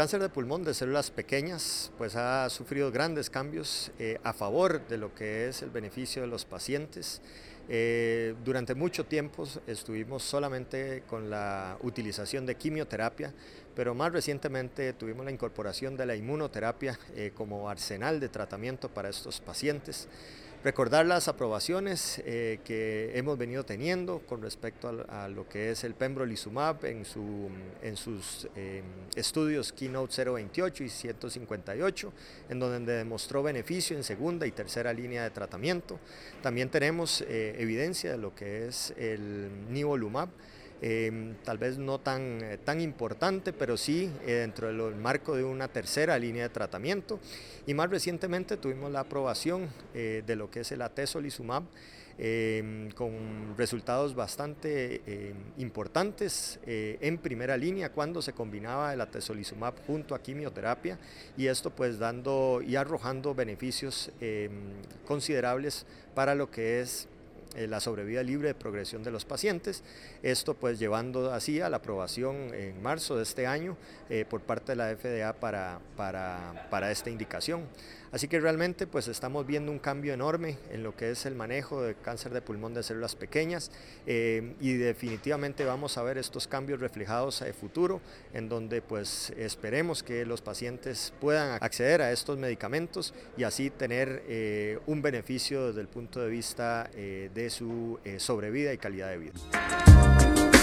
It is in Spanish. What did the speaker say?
cáncer de pulmón de células pequeñas pues ha sufrido grandes cambios eh, a favor de lo que es el beneficio de los pacientes. Eh, durante mucho tiempo estuvimos solamente con la utilización de quimioterapia, pero más recientemente tuvimos la incorporación de la inmunoterapia eh, como arsenal de tratamiento para estos pacientes. Recordar las aprobaciones eh, que hemos venido teniendo con respecto a, lo que es el pembrolizumab en, su, en sus em, estudios Keynote 028 y 158, en donde demostró beneficio en segunda y tercera línea de tratamiento. También tenemos eh, evidencia de lo que es el nivolumab, Em, tal vez no tan, eh, tan importante, pero sí eh, dentro del marco de una tercera línea de tratamiento. Y más recientemente tuvimos la aprobación eh, de lo que es el atezolizumab, em, con resultados bastante em, importantes en primera línea cuando se combinaba el atezolizumab junto a quimioterapia y esto pues dando y arrojando beneficios considerables para lo que es eh, la sobrevida libre de progresión de los pacientes. Esto pues llevando así a la aprobación en marzo de este año eh, por parte de la FDA para, para, para esta indicación. Así que realmente pues estamos viendo un cambio enorme en lo que es el manejo de cáncer de pulmón de células pequeñas eh, y definitivamente vamos a ver estos cambios reflejados a futuro en donde pues esperemos que los pacientes puedan acceder a estos medicamentos y así tener un beneficio desde el punto de vista eh, de su sobrevida y calidad de vida.